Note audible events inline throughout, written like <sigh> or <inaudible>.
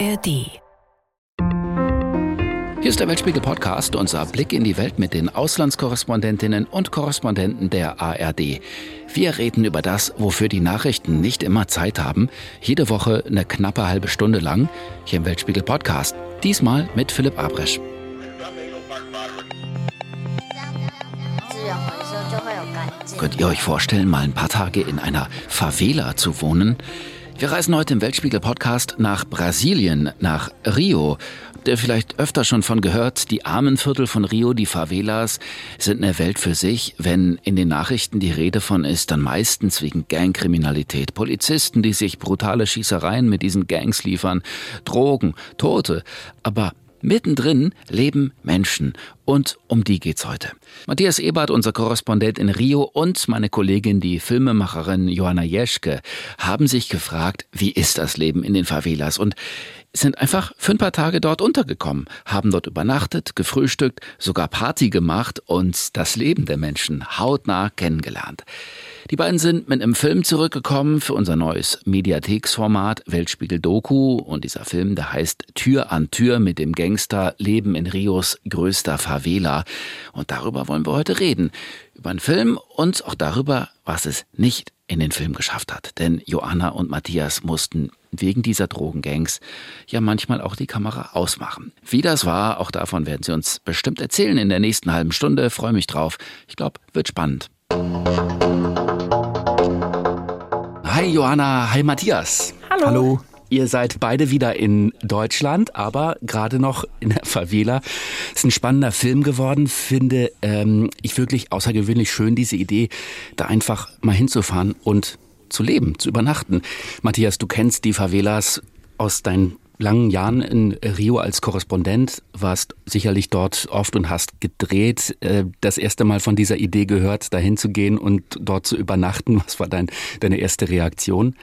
ARD. Hier ist der Weltspiegel Podcast, unser Blick in die Welt mit den Auslandskorrespondentinnen und Korrespondenten der ARD. Wir reden über das, wofür die Nachrichten nicht immer Zeit haben. Jede Woche eine knappe halbe Stunde lang hier im Weltspiegel Podcast. Diesmal mit Philipp Abresch. Könnt ihr euch vorstellen, mal ein paar Tage in einer Favela zu wohnen? Wir reisen heute im Weltspiegel Podcast nach Brasilien, nach Rio. Der vielleicht öfter schon von gehört, die Armenviertel von Rio, die Favelas, sind eine Welt für sich. Wenn in den Nachrichten die Rede von ist, dann meistens wegen Gangkriminalität. Polizisten, die sich brutale Schießereien mit diesen Gangs liefern, Drogen, Tote. Aber Mittendrin leben Menschen und um die geht's heute. Matthias Ebert, unser Korrespondent in Rio und meine Kollegin, die Filmemacherin Johanna Jeschke, haben sich gefragt, wie ist das Leben in den Favelas und sind einfach für ein paar Tage dort untergekommen, haben dort übernachtet, gefrühstückt, sogar Party gemacht und das Leben der Menschen hautnah kennengelernt. Die beiden sind mit einem Film zurückgekommen für unser neues Mediatheksformat Weltspiegel Doku und dieser Film, der heißt Tür an Tür mit dem Gangster Leben in Rios größter Favela und darüber wollen wir heute reden. Über einen Film und auch darüber, was es nicht in den Film geschafft hat. Denn Joanna und Matthias mussten wegen dieser Drogengangs ja manchmal auch die Kamera ausmachen. Wie das war, auch davon werden sie uns bestimmt erzählen in der nächsten halben Stunde. Freue mich drauf. Ich glaube, wird spannend. Hi Johanna, hi Matthias. Hallo. Hallo. Ihr seid beide wieder in Deutschland, aber gerade noch in der Favela. Ist ein spannender Film geworden. Finde ähm, ich wirklich außergewöhnlich schön, diese Idee, da einfach mal hinzufahren und zu leben, zu übernachten. Matthias, du kennst die Favelas aus deinen langen Jahren in Rio als Korrespondent, warst sicherlich dort oft und hast gedreht. Äh, das erste Mal von dieser Idee gehört, dahin zu gehen und dort zu übernachten. Was war dein, deine erste Reaktion?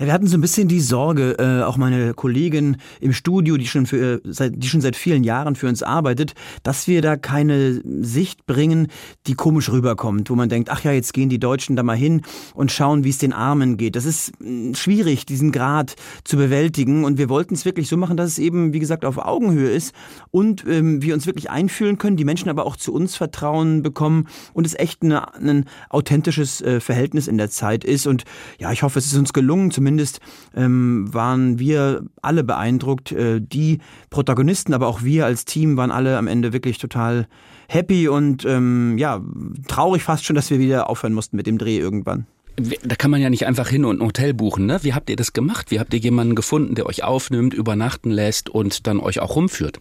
Ja, wir hatten so ein bisschen die Sorge, äh, auch meine Kollegin im Studio, die schon, für, äh, seit, die schon seit vielen Jahren für uns arbeitet, dass wir da keine Sicht bringen, die komisch rüberkommt, wo man denkt, ach ja, jetzt gehen die Deutschen da mal hin und schauen, wie es den Armen geht. Das ist mh, schwierig, diesen Grad zu bewältigen und wir wollten es wirklich so machen, dass es eben, wie gesagt, auf Augenhöhe ist und ähm, wir uns wirklich einfühlen können, die Menschen aber auch zu uns Vertrauen bekommen und es echt eine, ein authentisches äh, Verhältnis in der Zeit ist und ja, ich hoffe, es ist uns gelungen, zumindest zumindest ähm, waren wir alle beeindruckt. Äh, die Protagonisten, aber auch wir als Team waren alle am Ende wirklich total happy und ähm, ja, traurig fast schon, dass wir wieder aufhören mussten mit dem Dreh irgendwann. Da kann man ja nicht einfach hin und ein Hotel buchen, ne? Wie habt ihr das gemacht? Wie habt ihr jemanden gefunden, der euch aufnimmt, übernachten lässt und dann euch auch rumführt?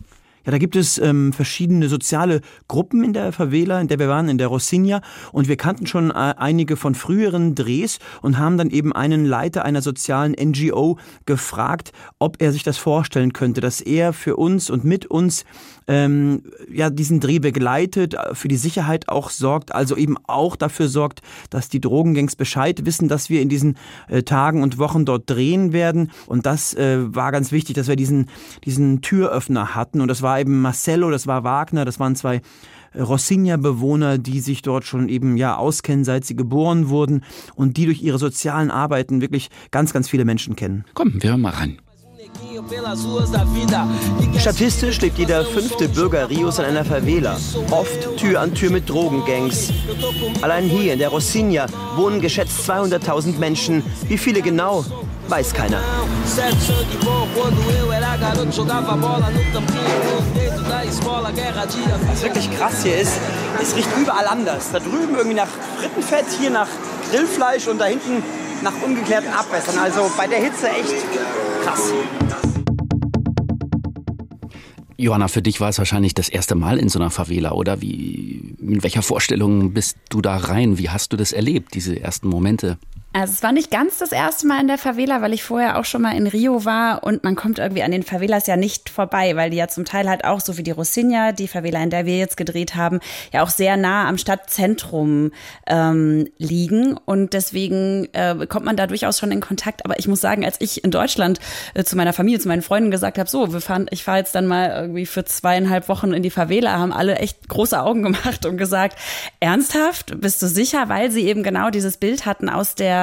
Ja, da gibt es ähm, verschiedene soziale Gruppen in der Favela, in der wir waren, in der Rocinha. Und wir kannten schon äh, einige von früheren Drehs und haben dann eben einen Leiter einer sozialen NGO gefragt, ob er sich das vorstellen könnte, dass er für uns und mit uns ähm, ja diesen Dreh begleitet, für die Sicherheit auch sorgt, also eben auch dafür sorgt, dass die Drogengangs Bescheid wissen, dass wir in diesen äh, Tagen und Wochen dort drehen werden. Und das äh, war ganz wichtig, dass wir diesen, diesen Türöffner hatten. Und das war eben Marcello, das war Wagner, das waren zwei Rocinha-Bewohner, die sich dort schon eben ja auskennen, seit sie geboren wurden und die durch ihre sozialen Arbeiten wirklich ganz, ganz viele Menschen kennen. Komm, wir mal rein. Statistisch lebt jeder fünfte Bürger Rios in einer Favela, oft Tür an Tür mit Drogengangs. Allein hier in der Rocinha wohnen geschätzt 200.000 Menschen. Wie viele genau, weiß keiner. Was wirklich krass hier ist, es riecht überall anders. Da drüben irgendwie nach Frittenfett, hier nach Grillfleisch und da hinten nach ungeklärten Abwässern. Also bei der Hitze echt krass. Johanna, für dich war es wahrscheinlich das erste Mal in so einer Favela, oder? Wie, in welcher Vorstellung bist du da rein? Wie hast du das erlebt, diese ersten Momente? Also es war nicht ganz das erste Mal in der Favela, weil ich vorher auch schon mal in Rio war und man kommt irgendwie an den Favelas ja nicht vorbei, weil die ja zum Teil halt auch so wie die Rocinha, die Favela, in der wir jetzt gedreht haben, ja auch sehr nah am Stadtzentrum ähm, liegen und deswegen äh, kommt man da durchaus schon in Kontakt. Aber ich muss sagen, als ich in Deutschland äh, zu meiner Familie, zu meinen Freunden gesagt habe, so, wir fahren, ich fahre jetzt dann mal irgendwie für zweieinhalb Wochen in die Favela, haben alle echt große Augen <laughs> gemacht und gesagt, ernsthaft, bist du sicher, weil sie eben genau dieses Bild hatten aus der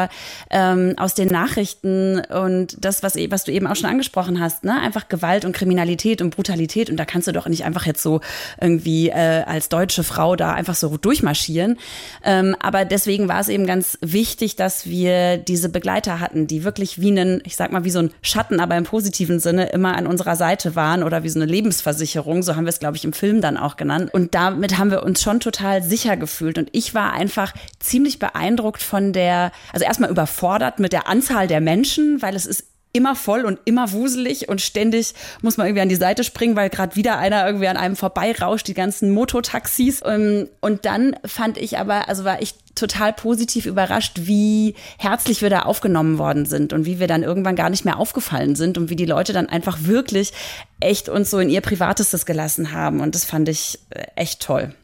ähm, aus den Nachrichten und das, was, was du eben auch schon angesprochen hast, ne? einfach Gewalt und Kriminalität und Brutalität und da kannst du doch nicht einfach jetzt so irgendwie äh, als deutsche Frau da einfach so durchmarschieren. Ähm, aber deswegen war es eben ganz wichtig, dass wir diese Begleiter hatten, die wirklich wie einen, ich sag mal, wie so ein Schatten, aber im positiven Sinne immer an unserer Seite waren oder wie so eine Lebensversicherung, so haben wir es, glaube ich, im Film dann auch genannt. Und damit haben wir uns schon total sicher gefühlt. Und ich war einfach ziemlich beeindruckt von der, also erstmal überfordert mit der Anzahl der Menschen, weil es ist immer voll und immer wuselig und ständig muss man irgendwie an die Seite springen, weil gerade wieder einer irgendwie an einem vorbeirauscht, die ganzen Mototaxis. Ähm, und dann fand ich aber, also war ich total positiv überrascht, wie herzlich wir da aufgenommen worden sind und wie wir dann irgendwann gar nicht mehr aufgefallen sind und wie die Leute dann einfach wirklich echt uns so in ihr Privatestes gelassen haben. Und das fand ich äh, echt toll.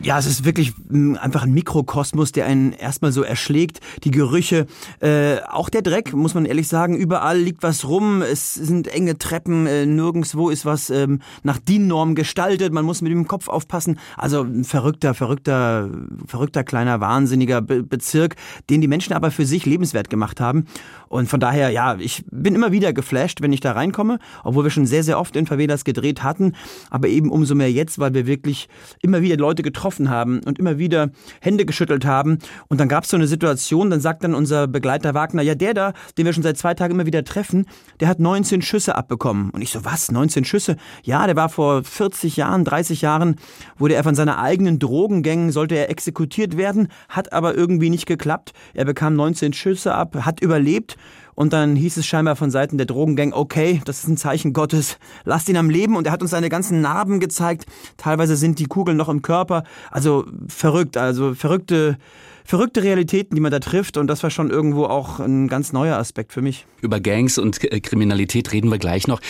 Ja, es ist wirklich mm, einfach ein Mikrokosmos, der einen erstmal so erschlägt. Die Gerüche, äh, auch der Dreck, muss man ehrlich sagen. Überall liegt was rum. Es sind enge Treppen, äh, nirgendswo ist was ähm, nach DIN-Norm gestaltet. Man muss mit dem Kopf aufpassen. Also ein verrückter, verrückter, verrückter kleiner, wahnsinniger Be Bezirk, den die Menschen aber für sich lebenswert gemacht haben. Und von daher, ja, ich bin immer wieder geflasht, wenn ich da reinkomme, obwohl wir schon sehr, sehr oft in Favelas gedreht hatten. Aber eben umso mehr jetzt, weil wir wirklich immer wieder Leute getroffen haben und immer wieder Hände geschüttelt haben. Und dann gab es so eine Situation, dann sagt dann unser Begleiter Wagner, ja, der da, den wir schon seit zwei Tagen immer wieder treffen, der hat 19 Schüsse abbekommen. Und ich so, was, 19 Schüsse? Ja, der war vor 40 Jahren, 30 Jahren, wurde er von seiner eigenen Drogengängen, sollte er exekutiert werden, hat aber irgendwie nicht geklappt. Er bekam 19 Schüsse ab, hat überlebt und dann hieß es scheinbar von Seiten der Drogengang, okay, das ist ein Zeichen Gottes, lasst ihn am Leben. Und er hat uns seine ganzen Narben gezeigt. Teilweise sind die Kugeln noch im Körper. Also verrückt, also verrückte, verrückte Realitäten, die man da trifft. Und das war schon irgendwo auch ein ganz neuer Aspekt für mich. Über Gangs und äh, Kriminalität reden wir gleich noch.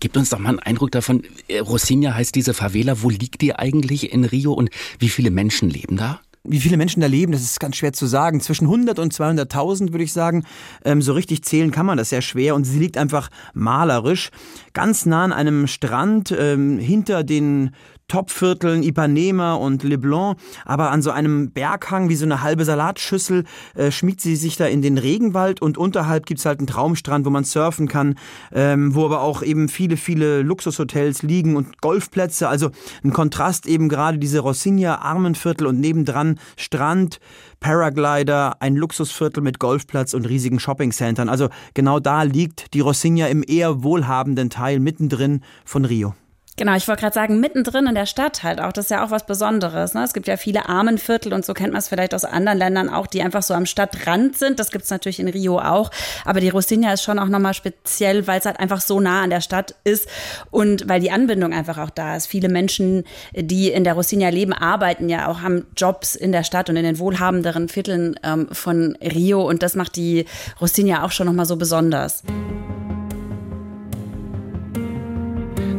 Gib uns doch mal einen Eindruck davon. Äh, Rosinha heißt diese Favela. Wo liegt die eigentlich in Rio und wie viele Menschen leben da? Wie viele Menschen da leben, das ist ganz schwer zu sagen. Zwischen 100 und 200.000 würde ich sagen. Ähm, so richtig zählen kann man das sehr schwer und sie liegt einfach malerisch ganz nah an einem Strand ähm, hinter den Topvierteln Ipanema und Leblanc, aber an so einem Berghang wie so eine halbe Salatschüssel äh, schmiegt sie sich da in den Regenwald und unterhalb gibt's halt einen Traumstrand, wo man surfen kann, ähm, wo aber auch eben viele, viele Luxushotels liegen und Golfplätze, also ein Kontrast eben gerade diese Rosinha Armenviertel und nebendran Strand, Paraglider, ein Luxusviertel mit Golfplatz und riesigen Shoppingcentern. Also genau da liegt die Rosinha im eher wohlhabenden Teil mittendrin von Rio. Genau, ich wollte gerade sagen, mittendrin in der Stadt halt auch. Das ist ja auch was Besonderes. Ne? Es gibt ja viele Armenviertel und so kennt man es vielleicht aus anderen Ländern auch, die einfach so am Stadtrand sind. Das gibt es natürlich in Rio auch. Aber die Rosinha ist schon auch nochmal speziell, weil es halt einfach so nah an der Stadt ist und weil die Anbindung einfach auch da ist. Viele Menschen, die in der Rosinha leben, arbeiten ja auch, haben Jobs in der Stadt und in den wohlhabenderen Vierteln ähm, von Rio. Und das macht die Rosinha auch schon nochmal so besonders.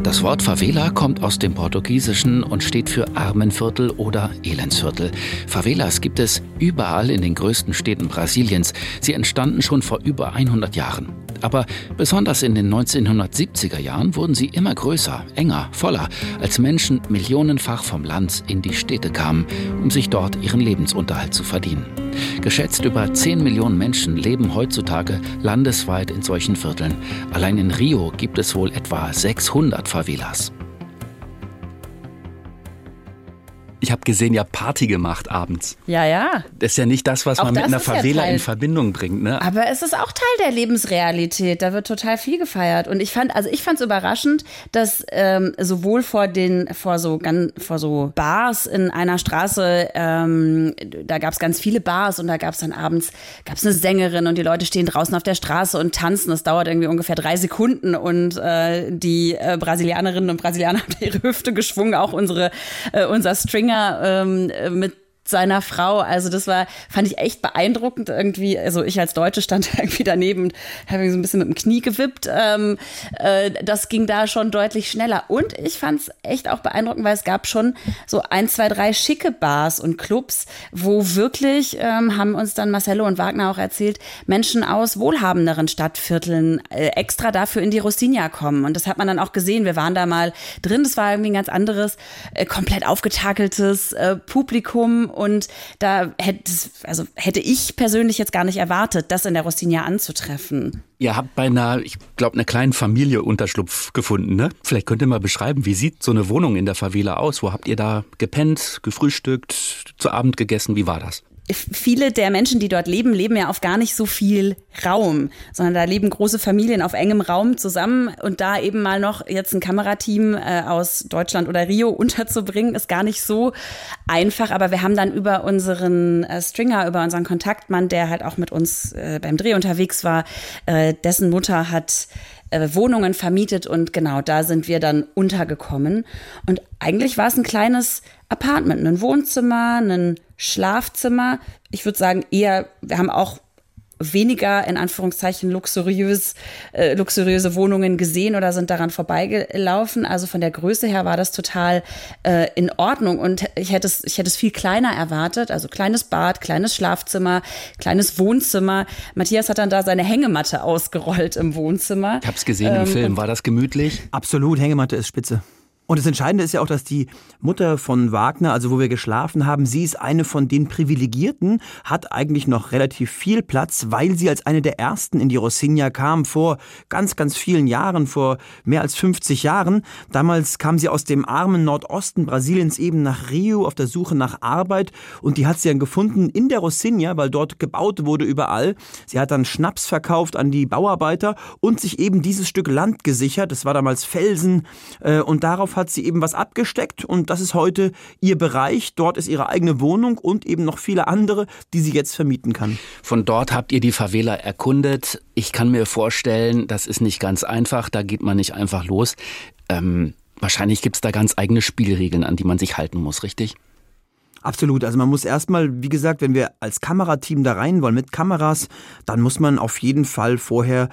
Das Wort Favela kommt aus dem Portugiesischen und steht für Armenviertel oder Elendsviertel. Favelas gibt es überall in den größten Städten Brasiliens. Sie entstanden schon vor über 100 Jahren. Aber besonders in den 1970er Jahren wurden sie immer größer, enger, voller, als Menschen millionenfach vom Land in die Städte kamen, um sich dort ihren Lebensunterhalt zu verdienen. Geschätzt über 10 Millionen Menschen leben heutzutage landesweit in solchen Vierteln. Allein in Rio gibt es wohl etwa 600 Favelas. Ich habe gesehen, ja Party gemacht abends. Ja, ja. Das ist ja nicht das, was auch man mit einer Favela ja in Verbindung bringt, ne? Aber es ist auch Teil der Lebensrealität. Da wird total viel gefeiert. Und ich fand, also ich fand es überraschend, dass ähm, sowohl vor den, vor so ganz, vor so Bars in einer Straße, ähm, da gab es ganz viele Bars und da gab es dann abends gab es eine Sängerin und die Leute stehen draußen auf der Straße und tanzen. Das dauert irgendwie ungefähr drei Sekunden und äh, die äh, Brasilianerinnen und Brasilianer <laughs> haben ihre Hüfte geschwungen, auch unsere äh, unser Stringer Sänger ähm, mit seiner Frau. Also das war, fand ich echt beeindruckend irgendwie. Also ich als Deutsche stand <laughs> irgendwie daneben und habe so ein bisschen mit dem Knie gewippt. Ähm, äh, das ging da schon deutlich schneller. Und ich fand es echt auch beeindruckend, weil es gab schon so ein, zwei, drei schicke Bars und Clubs, wo wirklich, ähm, haben uns dann Marcello und Wagner auch erzählt, Menschen aus wohlhabenderen Stadtvierteln äh, extra dafür in die Rosinha kommen. Und das hat man dann auch gesehen. Wir waren da mal drin. Das war irgendwie ein ganz anderes, äh, komplett aufgetakeltes äh, Publikum und da hätte, also hätte ich persönlich jetzt gar nicht erwartet, das in der Rossinia anzutreffen. Ihr habt bei einer, ich glaube, einer kleinen Familie Unterschlupf gefunden, ne? Vielleicht könnt ihr mal beschreiben, wie sieht so eine Wohnung in der Favela aus? Wo habt ihr da gepennt, gefrühstückt, zu Abend gegessen? Wie war das? Viele der Menschen, die dort leben, leben ja auf gar nicht so viel Raum, sondern da leben große Familien auf engem Raum zusammen und da eben mal noch jetzt ein Kamerateam äh, aus Deutschland oder Rio <laughs> unterzubringen, ist gar nicht so einfach. Aber wir haben dann über unseren äh, Stringer, über unseren Kontaktmann, der halt auch mit uns äh, beim Dreh unterwegs war, äh, dessen Mutter hat äh, Wohnungen vermietet und genau da sind wir dann untergekommen. Und eigentlich war es ein kleines Apartment, ein Wohnzimmer, ein Schlafzimmer. Ich würde sagen, eher, wir haben auch weniger in Anführungszeichen luxuriös, äh, luxuriöse Wohnungen gesehen oder sind daran vorbeigelaufen. Also von der Größe her war das total äh, in Ordnung und ich hätte es, ich hätte es viel kleiner erwartet. Also kleines Bad, kleines Schlafzimmer, kleines Wohnzimmer. Matthias hat dann da seine Hängematte ausgerollt im Wohnzimmer. Ich habe es gesehen im ähm, Film. War das gemütlich? Absolut. Hängematte ist spitze. Und das Entscheidende ist ja auch, dass die Mutter von Wagner, also wo wir geschlafen haben, sie ist eine von den Privilegierten, hat eigentlich noch relativ viel Platz, weil sie als eine der ersten in die Rocinha kam vor ganz, ganz vielen Jahren, vor mehr als 50 Jahren. Damals kam sie aus dem armen Nordosten Brasiliens eben nach Rio auf der Suche nach Arbeit und die hat sie dann gefunden in der Rocinha, weil dort gebaut wurde überall. Sie hat dann Schnaps verkauft an die Bauarbeiter und sich eben dieses Stück Land gesichert. Das war damals Felsen äh, und darauf hat sie eben was abgesteckt und das ist heute ihr Bereich. Dort ist ihre eigene Wohnung und eben noch viele andere, die sie jetzt vermieten kann. Von dort habt ihr die Favela erkundet. Ich kann mir vorstellen, das ist nicht ganz einfach, da geht man nicht einfach los. Ähm, wahrscheinlich gibt es da ganz eigene Spielregeln, an die man sich halten muss, richtig? Absolut. Also man muss erstmal, wie gesagt, wenn wir als Kamerateam da rein wollen mit Kameras, dann muss man auf jeden Fall vorher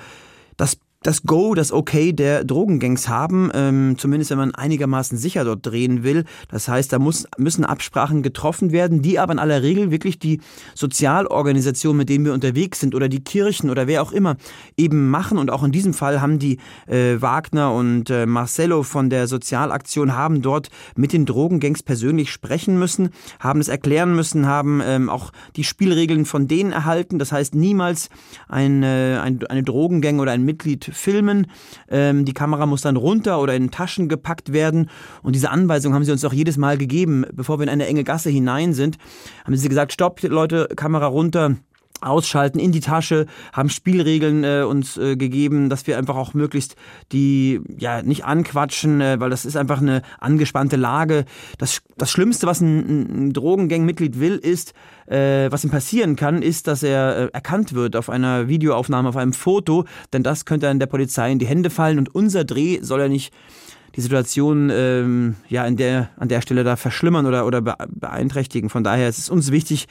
das das Go, das Okay der Drogengangs haben, ähm, zumindest wenn man einigermaßen sicher dort drehen will. Das heißt, da muss, müssen Absprachen getroffen werden, die aber in aller Regel wirklich die Sozialorganisationen, mit denen wir unterwegs sind oder die Kirchen oder wer auch immer eben machen. Und auch in diesem Fall haben die äh, Wagner und äh, Marcello von der Sozialaktion haben dort mit den Drogengangs persönlich sprechen müssen, haben es erklären müssen, haben ähm, auch die Spielregeln von denen erhalten. Das heißt, niemals ein, äh, ein, eine Drogengang oder ein Mitglied filmen. Ähm, die Kamera muss dann runter oder in Taschen gepackt werden. Und diese Anweisung haben sie uns auch jedes Mal gegeben, bevor wir in eine enge Gasse hinein sind. Haben sie gesagt, stopp, Leute, Kamera runter ausschalten in die Tasche, haben Spielregeln äh, uns äh, gegeben, dass wir einfach auch möglichst die ja nicht anquatschen, äh, weil das ist einfach eine angespannte Lage. Das, das Schlimmste, was ein, ein Drogengangmitglied will, ist, äh, was ihm passieren kann, ist, dass er äh, erkannt wird auf einer Videoaufnahme, auf einem Foto, denn das könnte dann der Polizei in die Hände fallen und unser Dreh soll ja nicht die Situation ähm, ja in der, an der Stelle da verschlimmern oder, oder beeinträchtigen. Von daher ist es uns wichtig,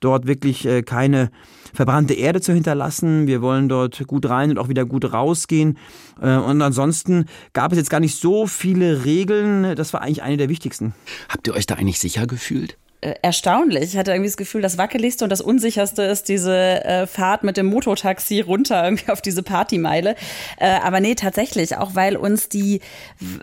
dort wirklich äh, keine verbrannte Erde zu hinterlassen. Wir wollen dort gut rein und auch wieder gut rausgehen. Äh, und ansonsten gab es jetzt gar nicht so viele Regeln. Das war eigentlich eine der wichtigsten. Habt ihr euch da eigentlich sicher gefühlt? Äh, erstaunlich. Ich hatte irgendwie das Gefühl, das wackeligste und das unsicherste ist diese äh, Fahrt mit dem Mototaxi runter irgendwie auf diese Partymeile. Äh, aber nee, tatsächlich, auch weil uns die,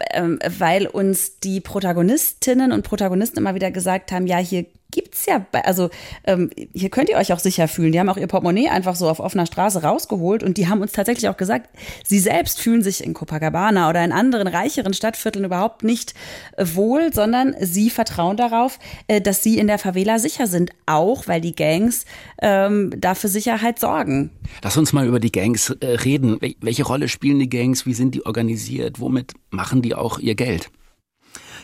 äh, weil uns die Protagonistinnen und Protagonisten immer wieder gesagt haben, ja, hier gibt's ja, also ähm, hier könnt ihr euch auch sicher fühlen. Die haben auch ihr Portemonnaie einfach so auf offener Straße rausgeholt und die haben uns tatsächlich auch gesagt, sie selbst fühlen sich in Copacabana oder in anderen reicheren Stadtvierteln überhaupt nicht äh, wohl, sondern sie vertrauen darauf, äh, dass sie in der Favela sicher sind, auch weil die Gangs ähm, dafür Sicherheit sorgen. Lass uns mal über die Gangs äh, reden. Welche Rolle spielen die Gangs? Wie sind die organisiert? Womit machen die auch ihr Geld?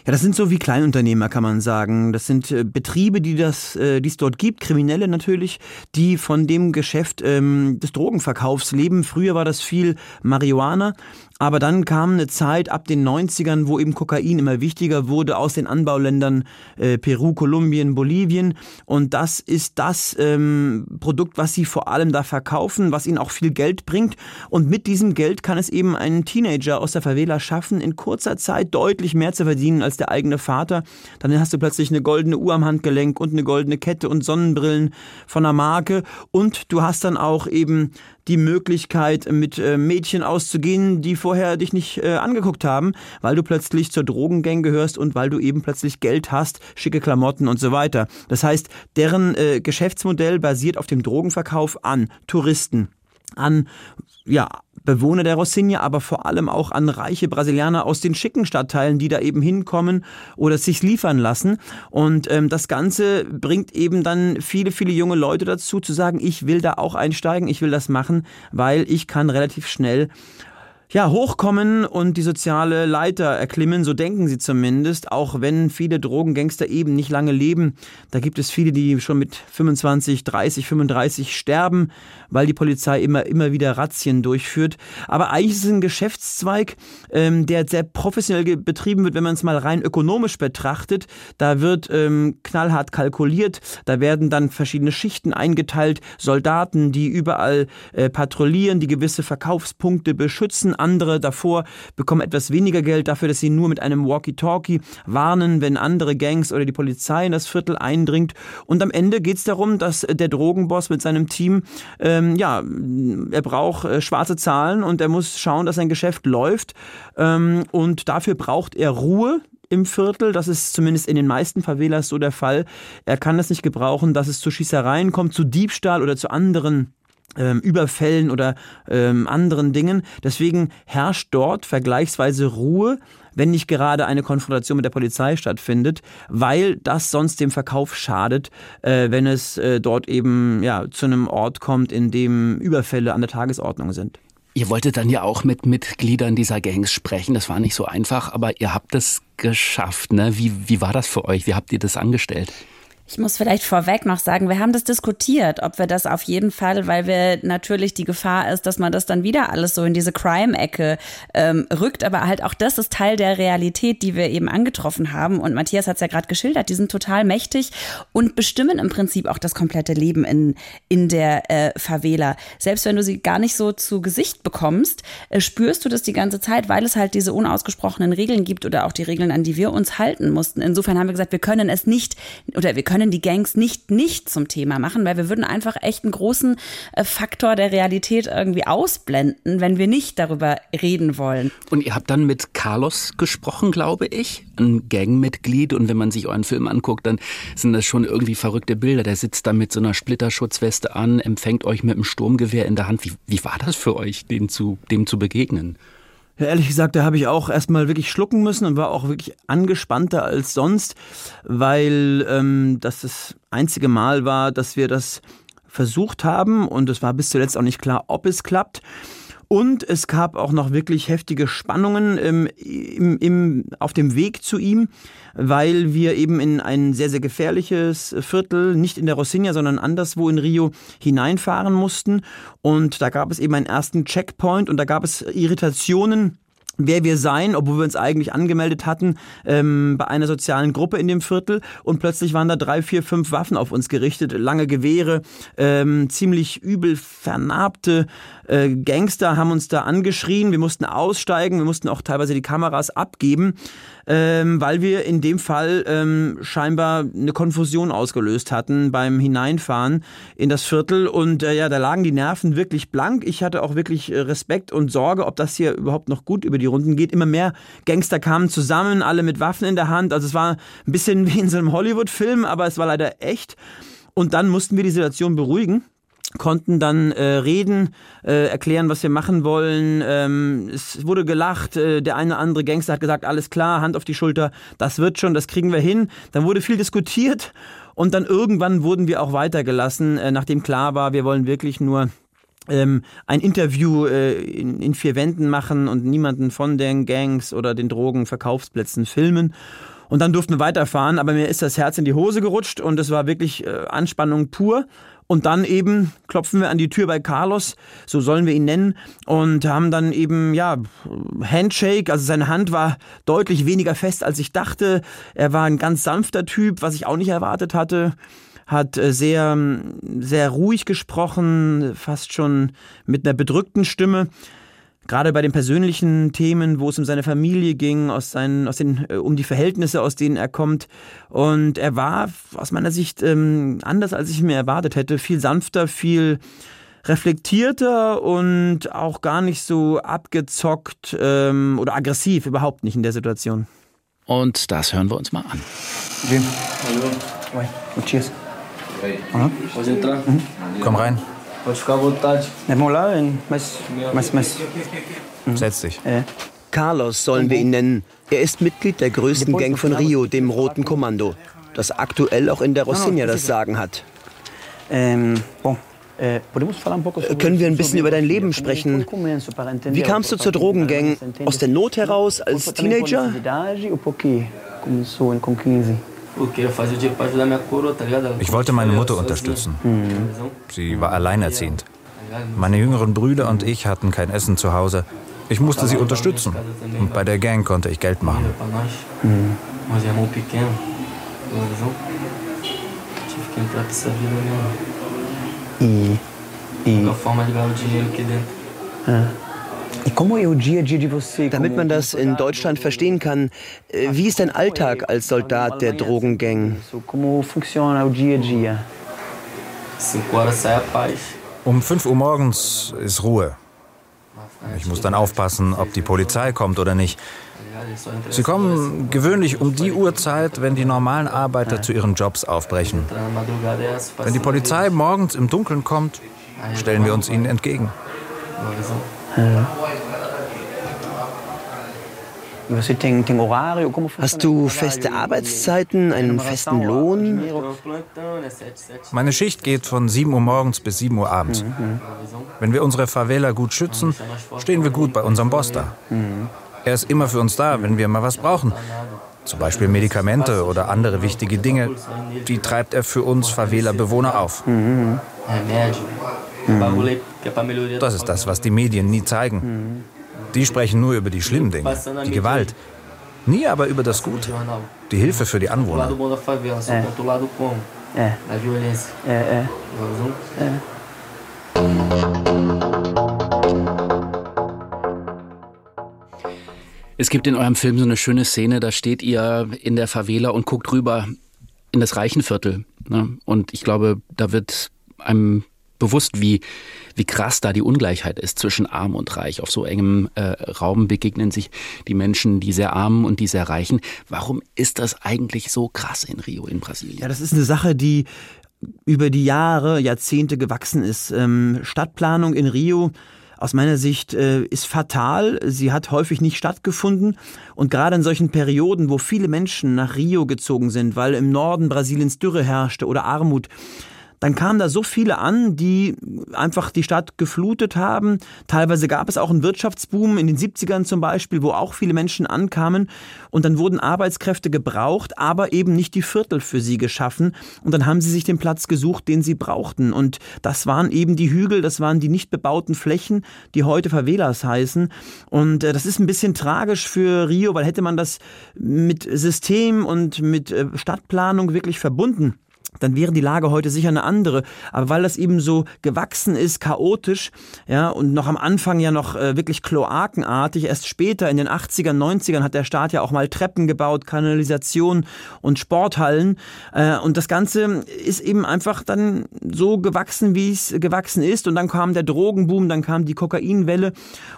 Ja, das sind so wie Kleinunternehmer, kann man sagen. Das sind äh, Betriebe, die das, äh, die es dort gibt, Kriminelle natürlich, die von dem Geschäft ähm, des Drogenverkaufs leben. Früher war das viel Marihuana. Aber dann kam eine Zeit ab den 90ern, wo eben Kokain immer wichtiger wurde aus den Anbauländern äh, Peru, Kolumbien, Bolivien. Und das ist das ähm, Produkt, was sie vor allem da verkaufen, was ihnen auch viel Geld bringt. Und mit diesem Geld kann es eben ein Teenager aus der Favela schaffen, in kurzer Zeit deutlich mehr zu verdienen als der eigene Vater. Dann hast du plötzlich eine goldene Uhr am Handgelenk und eine goldene Kette und Sonnenbrillen von einer Marke. Und du hast dann auch eben die Möglichkeit, mit äh, Mädchen auszugehen, die vorher dich nicht äh, angeguckt haben, weil du plötzlich zur Drogengang gehörst und weil du eben plötzlich Geld hast, schicke Klamotten und so weiter. Das heißt, deren äh, Geschäftsmodell basiert auf dem Drogenverkauf an Touristen an ja, Bewohner der Rocinha, aber vor allem auch an reiche Brasilianer aus den schicken Stadtteilen, die da eben hinkommen oder sich liefern lassen. Und ähm, das Ganze bringt eben dann viele, viele junge Leute dazu zu sagen, ich will da auch einsteigen, ich will das machen, weil ich kann relativ schnell ja, hochkommen und die soziale Leiter erklimmen, so denken sie zumindest, auch wenn viele Drogengangster eben nicht lange leben. Da gibt es viele, die schon mit 25, 30, 35 sterben, weil die Polizei immer, immer wieder Razzien durchführt. Aber eigentlich ist es ein Geschäftszweig, ähm, der sehr professionell betrieben wird, wenn man es mal rein ökonomisch betrachtet. Da wird ähm, knallhart kalkuliert, da werden dann verschiedene Schichten eingeteilt, Soldaten, die überall äh, patrouillieren, die gewisse Verkaufspunkte beschützen, andere davor bekommen etwas weniger Geld dafür, dass sie nur mit einem Walkie-Talkie warnen, wenn andere Gangs oder die Polizei in das Viertel eindringt. Und am Ende geht es darum, dass der Drogenboss mit seinem Team, ähm, ja, er braucht äh, schwarze Zahlen und er muss schauen, dass sein Geschäft läuft. Ähm, und dafür braucht er Ruhe im Viertel. Das ist zumindest in den meisten Favelas so der Fall. Er kann es nicht gebrauchen, dass es zu Schießereien kommt, zu Diebstahl oder zu anderen ähm, Überfällen oder ähm, anderen Dingen. Deswegen herrscht dort vergleichsweise Ruhe, wenn nicht gerade eine Konfrontation mit der Polizei stattfindet, weil das sonst dem Verkauf schadet, äh, wenn es äh, dort eben ja, zu einem Ort kommt, in dem Überfälle an der Tagesordnung sind. Ihr wolltet dann ja auch mit Mitgliedern dieser Gangs sprechen. Das war nicht so einfach, aber ihr habt es geschafft. Ne? Wie, wie war das für euch? Wie habt ihr das angestellt? Ich muss vielleicht vorweg noch sagen, wir haben das diskutiert, ob wir das auf jeden Fall, weil wir natürlich die Gefahr ist, dass man das dann wieder alles so in diese Crime-Ecke ähm, rückt. Aber halt auch das ist Teil der Realität, die wir eben angetroffen haben. Und Matthias hat es ja gerade geschildert, die sind total mächtig und bestimmen im Prinzip auch das komplette Leben in, in der äh, Favela. Selbst wenn du sie gar nicht so zu Gesicht bekommst, äh, spürst du das die ganze Zeit, weil es halt diese unausgesprochenen Regeln gibt oder auch die Regeln, an die wir uns halten mussten. Insofern haben wir gesagt, wir können es nicht oder wir können können die Gangs nicht nicht zum Thema machen, weil wir würden einfach echt einen großen äh, Faktor der Realität irgendwie ausblenden, wenn wir nicht darüber reden wollen. Und ihr habt dann mit Carlos gesprochen, glaube ich, ein Gangmitglied. Und wenn man sich euren Film anguckt, dann sind das schon irgendwie verrückte Bilder. Der sitzt da mit so einer Splitterschutzweste an, empfängt euch mit einem Sturmgewehr in der Hand. Wie, wie war das für euch, dem zu, dem zu begegnen? Ja, ehrlich gesagt, da habe ich auch erstmal wirklich schlucken müssen und war auch wirklich angespannter als sonst, weil ähm, das das einzige Mal war, dass wir das versucht haben und es war bis zuletzt auch nicht klar, ob es klappt. Und es gab auch noch wirklich heftige Spannungen im, im, im, auf dem Weg zu ihm, weil wir eben in ein sehr, sehr gefährliches Viertel, nicht in der Rocinha, sondern anderswo in Rio hineinfahren mussten. Und da gab es eben einen ersten Checkpoint und da gab es Irritationen wer wir seien, obwohl wir uns eigentlich angemeldet hatten ähm, bei einer sozialen Gruppe in dem Viertel. Und plötzlich waren da drei, vier, fünf Waffen auf uns gerichtet, lange Gewehre, ähm, ziemlich übel vernarbte äh, Gangster haben uns da angeschrien, wir mussten aussteigen, wir mussten auch teilweise die Kameras abgeben, ähm, weil wir in dem Fall ähm, scheinbar eine Konfusion ausgelöst hatten beim Hineinfahren in das Viertel. Und äh, ja, da lagen die Nerven wirklich blank. Ich hatte auch wirklich äh, Respekt und Sorge, ob das hier überhaupt noch gut über die Runden geht. Immer mehr Gangster kamen zusammen, alle mit Waffen in der Hand. Also es war ein bisschen <laughs> wie in so einem Hollywood-Film, aber es war leider echt. Und dann mussten wir die Situation beruhigen konnten dann äh, reden, äh, erklären, was wir machen wollen. Ähm, es wurde gelacht. Äh, der eine oder andere Gangster hat gesagt, alles klar, Hand auf die Schulter, das wird schon, das kriegen wir hin. Dann wurde viel diskutiert und dann irgendwann wurden wir auch weitergelassen, äh, nachdem klar war, wir wollen wirklich nur ähm, ein Interview äh, in, in vier Wänden machen und niemanden von den Gangs oder den Drogenverkaufsplätzen filmen. Und dann durften wir weiterfahren, aber mir ist das Herz in die Hose gerutscht und es war wirklich äh, Anspannung pur. Und dann eben klopfen wir an die Tür bei Carlos, so sollen wir ihn nennen, und haben dann eben, ja, Handshake, also seine Hand war deutlich weniger fest, als ich dachte. Er war ein ganz sanfter Typ, was ich auch nicht erwartet hatte hat äh, sehr, sehr ruhig gesprochen, fast schon mit einer bedrückten Stimme gerade bei den persönlichen Themen, wo es um seine Familie ging, aus seinen, aus den, äh, um die Verhältnisse, aus denen er kommt. Und er war aus meiner Sicht ähm, anders, als ich mir erwartet hätte, viel sanfter, viel reflektierter und auch gar nicht so abgezockt ähm, oder aggressiv, überhaupt nicht in der Situation. Und das hören wir uns mal an. Jim. Hallo. Oi. Cheers. Pode entrar? Komm rein. Pode ficar à vontade. Vamos lá, mas, mas, mas. Setz dich. É. Carlos sollen wir ihn nennen. Er ist Mitglied der größten Gang von Rio, dem Roten Kommando, das aktuell auch in der Rocinha das Sagen hat. Ähm. Äh, sobre- Können wir ein bisschen über dein Leben sprechen? Wie kamst du zur Drogengang? Aus der Not heraus, als Teenager? Necessidade ou porque começou com 15? Eu queria fazer o dinheiro pra ajudar minha coroa, tá ligado? Ela Ich wollte meine Mutter unterstützen. Sie war alleinerziehend. Meine jüngeren Brüder und ich hatten kein Essen zu Hause. Ich musste sie unterstützen. Und bei der Gang konnte ich Geld machen. Mesmo. E, e, Damit man das in Deutschland verstehen kann, äh, wie ist dein Alltag als Soldat der Drogengang? So, Como funciona o dia a dia? 5 horas sai a paz. Um 5 Uhr morgens ist Ruhe. Ich muss dann aufpassen, ob die Polizei kommt oder nicht. Sie kommen gewöhnlich um die Uhrzeit, wenn die normalen Arbeiter zu ihren Jobs aufbrechen. Wenn die Polizei morgens im Dunkeln kommt, stellen wir uns ihnen entgegen. Hast du feste? Arbeitszeiten, einen festen Lohn? Dinheiro? Plantão, né? 7, 7. Meine Schicht geht von 7 Uhr morgens bis 7 Uhr abends. Wenn wir unsere Favela gut schützen, stehen wir gut bei unserem Boss da. Er ist immer für uns da, wenn wir mal was brauchen. Zum Beispiel Medikamente oder andere wichtige Dinge. Die treibt er für uns Favela-Bewohner auf. Remédio. Melhoria. Das ist das, was die Medien nie zeigen. Die sprechen nur über die schlimmen Dinge, die Gewalt. Nie aber über das Gute, Jornal. die Hilfe für die Anwohner. Es gibt in eurem Film so eine schöne Szene, da steht ihr in der Favela und guckt rüber in das Reichenviertel. Ne? Und ich glaube, da wird einem bewusst, wie, wie krass da die Ungleichheit ist zwischen arm und reich. Auf so engem äh, Raum begegnen sich die Menschen, die sehr armen und die sehr reichen. Warum ist das eigentlich so krass in Rio, in Brasilien? Ja, das ist eine Sache, die über die Jahre, Jahrzehnte gewachsen ist. Ähm, Stadtplanung in Rio aus meiner Sicht äh, ist fatal. Sie hat häufig nicht stattgefunden. Und gerade in solchen Perioden, wo viele Menschen nach Rio gezogen sind, weil im Norden Brasiliens Dürre herrschte oder Armut, dann kamen da so viele an, die einfach die Stadt geflutet haben. Teilweise gab es auch einen Wirtschaftsboom in den 70ern zum Beispiel, wo auch viele Menschen ankamen. Und dann wurden Arbeitskräfte gebraucht, aber eben nicht die Viertel für sie geschaffen. Und dann haben sie sich den Platz gesucht, den sie brauchten. Und das waren eben die Hügel, das waren die nicht bebauten Flächen, die heute Favelas heißen. Und äh, das ist ein bisschen tragisch für Rio, weil hätte man das mit System und mit äh, Stadtplanung wirklich verbunden, dann wäre die Lage heute sicher eine andere. Aber weil das eben so gewachsen ist, chaotisch, ja, und noch am Anfang ja noch äh, wirklich kloakenartig, erst später in den 80ern, 90ern hat der Staat ja auch mal Treppen gebaut, Kanalisation und Sporthallen. Äh, und das Ganze ist eben einfach dann so gewachsen, wie es gewachsen ist. Und dann kam der Drogenboom, dann kam die Kokainwelle.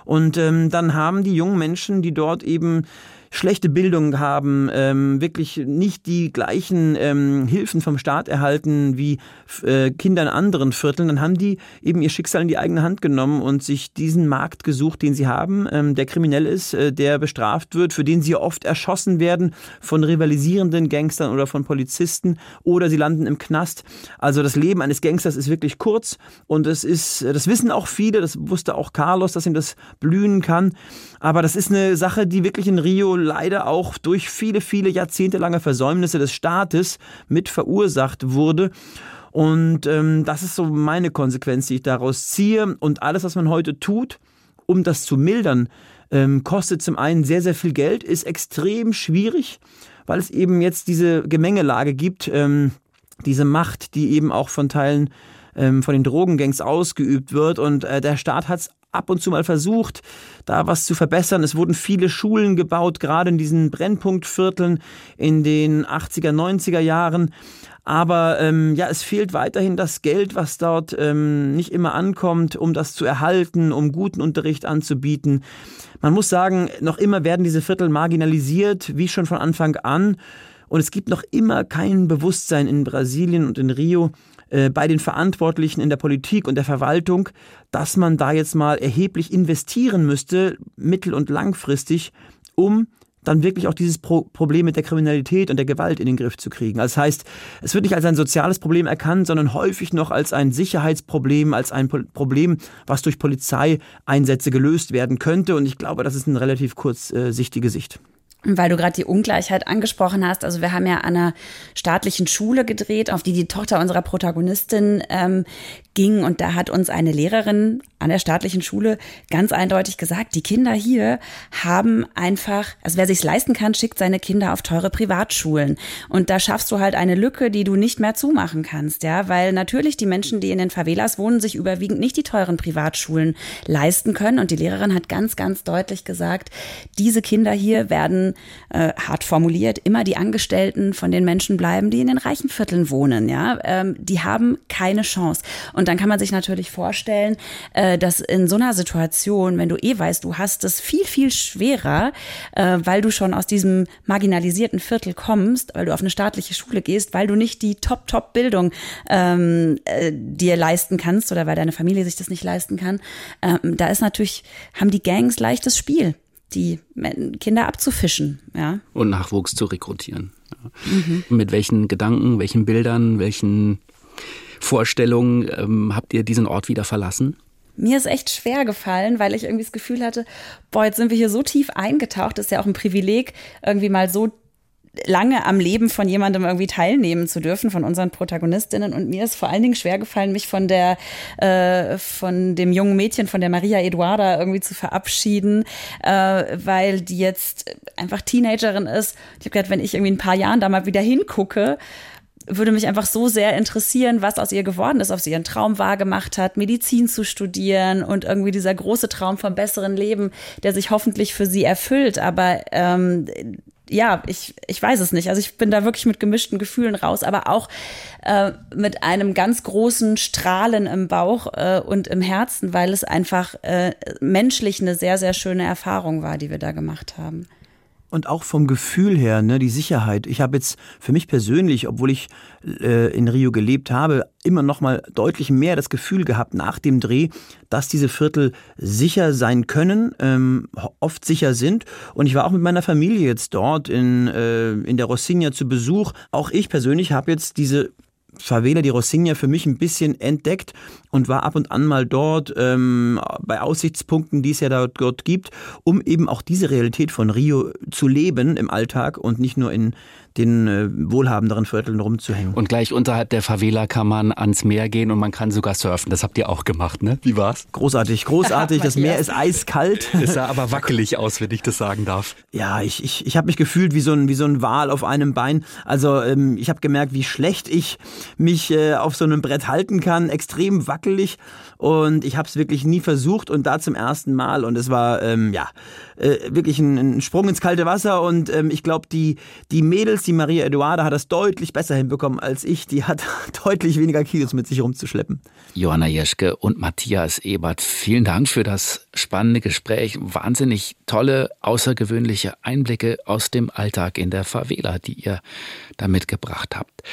Und ähm, dann haben die jungen Menschen, die dort eben schlechte Bildung haben, ähm, wirklich nicht die gleichen ähm, Hilfen vom Staat erhalten wie äh, Kinder in anderen Vierteln, dann haben die eben ihr Schicksal in die eigene Hand genommen und sich diesen Markt gesucht, den sie haben, ähm, der kriminell ist, äh, der bestraft wird, für den sie oft erschossen werden von rivalisierenden Gangstern oder von Polizisten oder sie landen im Knast. Also das Leben eines Gangsters ist wirklich kurz und es ist, das wissen auch viele, das wusste auch Carlos, dass ihm das blühen kann. Aber das ist eine Sache, die wirklich in Rio leider auch durch viele, viele jahrzehntelange Versäumnisse des Staates mit verursacht wurde. Und ähm, das ist so meine Konsequenz, die ich daraus ziehe. Und alles, was man heute tut, um das zu mildern, ähm, kostet zum einen sehr, sehr viel Geld, ist extrem schwierig, weil es eben jetzt diese Gemengelage gibt, ähm, diese Macht, die eben auch von Teilen ähm, von den Drogengangs ausgeübt wird. Und äh, der Staat hat es ab und zu mal versucht, da was zu verbessern. Es wurden viele Schulen gebaut, gerade in diesen Brennpunktvierteln in den 80er, 90er Jahren. Aber ähm, ja, es fehlt weiterhin das Geld, was dort ähm, nicht immer ankommt, um das zu erhalten, um guten Unterricht anzubieten. Man muss sagen, noch immer werden diese Viertel marginalisiert, wie schon von Anfang an. Und es gibt noch immer kein Bewusstsein in Brasilien und in Rio äh, bei den Verantwortlichen in der Politik und der Verwaltung, dass man da jetzt mal erheblich investieren müsste, mittel- und langfristig, um dann wirklich auch dieses Pro Problem mit der Kriminalität und der Gewalt in den Griff zu kriegen. Das heißt, es wird nicht als ein soziales Problem erkannt, sondern häufig noch als ein Sicherheitsproblem, als ein po Problem, was durch Polizeieinsätze gelöst werden könnte. Und ich glaube, das ist eine relativ kurzsichtige Sicht. Weil du gerade die Ungleichheit angesprochen hast. Also wir haben ja an einer staatlichen Schule gedreht, auf die die Tochter unserer Protagonistin ähm, ging. Und da hat uns eine Lehrerin an der staatlichen Schule ganz eindeutig gesagt, die Kinder hier haben einfach, also wer sich's leisten kann, schickt seine Kinder auf teure Privatschulen. Und da schaffst du halt eine Lücke, die du nicht mehr zumachen kannst, ja, weil natürlich die Menschen, die in den Favelas wohnen, sich überwiegend nicht die teuren Privatschulen leisten können. Und die Lehrerin hat ganz, ganz deutlich gesagt, diese Kinder hier werden, äh, hart formuliert, immer die Angestellten von den Menschen bleiben, die in den reichen Vierteln wohnen, ja. Ähm, die haben keine Chance. Und dann kann man sich natürlich vorstellen, äh, dass in so einer Situation, wenn du eh weißt, du hast es viel, viel schwerer, äh, weil du schon aus diesem marginalisierten Viertel kommst, weil du auf eine staatliche Schule gehst, weil du nicht die Top-Top-Bildung ähm, äh, dir leisten kannst oder weil deine Familie sich das nicht leisten kann, ähm, da ist natürlich, haben die Gangs leichtes Spiel die Kinder abzufischen, ja. Und Nachwuchs zu rekrutieren. Ja. Mhm. Mit welchen Gedanken, welchen Bildern, welchen Vorstellung ähm, habt ihr diesen Ort wieder verlassen? Mir ist echt schwer gefallen, weil ich irgendwie das Gefühl hatte, boah, jetzt sind wir hier so tief eingetaucht, das ist ja auch ein Privileg, irgendwie mal so lange am Leben von jemandem irgendwie teilnehmen zu dürfen, von unseren Protagonistinnen. Und mir ist vor allen Dingen schwer gefallen, mich von der, äh, von dem jungen Mädchen, von der Maria Eduarda irgendwie zu verabschieden, äh, weil die jetzt einfach Teenagerin ist. Ich habe gedacht, wenn ich irgendwie ein paar Jahren da mal wieder hingucke, würde mich einfach so sehr interessieren, was aus ihr geworden ist, ob sie ihren Traum wahrgemacht hat, Medizin zu studieren und irgendwie dieser große Traum vom besseren Leben, der sich hoffentlich für sie erfüllt. Aber ähm, ja, ich, ich weiß es nicht. Also ich bin da wirklich mit gemischten Gefühlen raus, aber auch äh, mit einem ganz großen Strahlen im Bauch äh, und im Herzen, weil es einfach äh, menschlich eine sehr, sehr schöne Erfahrung war, die wir da gemacht haben. Und auch vom Gefühl her, ne, die Sicherheit. Ich habe jetzt für mich persönlich, obwohl ich äh, in Rio gelebt habe, immer noch mal deutlich mehr das Gefühl gehabt nach dem Dreh, dass diese Viertel sicher sein können, ähm, oft sicher sind. Und ich war auch mit meiner Familie jetzt dort in, äh, in der Rocinha zu Besuch. Auch ich persönlich habe jetzt diese Favela di Rocinha für mich ein bisschen entdeckt und war ab und an mal dort ähm, bei Aussichtspunkten, die es ja dort gibt, um eben auch diese Realität von Rio zu leben im Alltag und nicht nur in den äh, wohlhabenderen Vierteln rumzuhängen. Und gleich unterhalb der Favela kann man ans Meer gehen und man kann sogar surfen. Das habt ihr auch gemacht, ne? Wie war's? Großartig, großartig. Das <laughs> Meer ist eiskalt. <laughs> Es sah aber wackelig aus, wenn ich das sagen darf. Ja, ich, ich, ich habe mich gefühlt wie so ein wie so ein Wal auf einem Bein. Also ähm, ich habe gemerkt, wie schlecht ich mich äh, auf so einem Brett halten kann. Extrem wackelig und ich habe es wirklich nie versucht und da zum ersten Mal und es war ähm, ja äh, wirklich ein, ein Sprung ins kalte Wasser und ähm, ich glaube die die Mädels, die Maria Eduarda hat das deutlich besser hinbekommen als ich. Die hat <laughs> deutlich weniger Kilos mit sich rumzuschleppen. Johanna Jeschke und Matthias Ebert, vielen Dank für das spannende Gespräch. Wahnsinnig tolle, außergewöhnliche Einblicke aus dem Alltag in der Favela, die ihr da mitgebracht habt.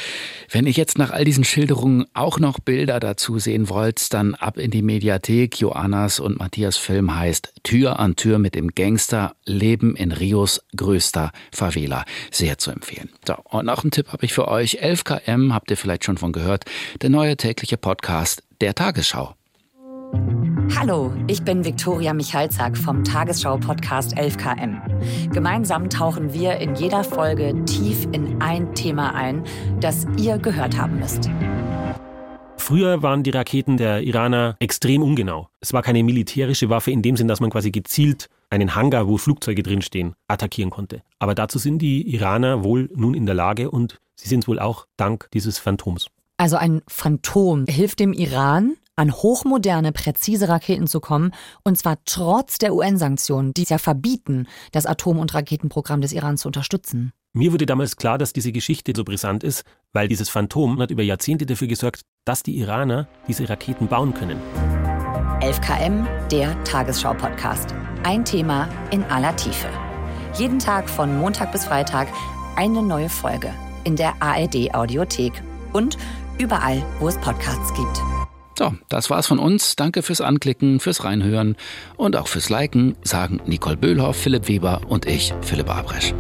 Wenn ihr jetzt nach all diesen Schilderungen auch noch Bilder dazu sehen wollt, dann ab in die Mediathek. Joannas und Matthias Film heißt Tür an Tür mit dem Gangster Leben in Rios größter Favela. Sehr zu empfehlen. So, und noch ein Tipp habe ich für euch. 11KM habt ihr vielleicht schon von gehört. Der neue tägliche Podcast der Tagesschau. Hallo, ich bin Viktoria Michalzack vom Tagesschau-Podcast 11KM. Gemeinsam tauchen wir in jeder Folge tief in ein Thema ein, das ihr gehört haben müsst. Früher waren die Raketen der Iraner extrem ungenau. Es war keine militärische Waffe in dem Sinn, dass man quasi gezielt einen Hangar, wo Flugzeuge drinstehen, attackieren konnte. Aber dazu sind die Iraner wohl nun in der Lage und sie sind es wohl auch dank dieses Phantoms. Also ein Phantom hilft dem Iran, an hochmoderne, präzise Raketen zu kommen, und zwar trotz der UN-Sanktionen, die es ja verbieten, das Atom- und Raketenprogramm des Iran zu unterstützen. Mir wurde damals klar, dass diese Geschichte so brisant ist, weil dieses Phantom hat über Jahrzehnte dafür gesorgt, dass die Iraner diese Raketen bauen können. 11KM, der Tagesschau-Podcast. Ein Thema in aller Tiefe. Jeden Tag von Montag bis Freitag eine neue Folge in der ARD-Audiothek und überall, wo es Podcasts gibt. So, das war's von uns. Danke fürs Anklicken, fürs Reinhören und auch fürs Liken, sagen Nicole Böhlhoff, Philipp Weber und ich, Philipp Abresch.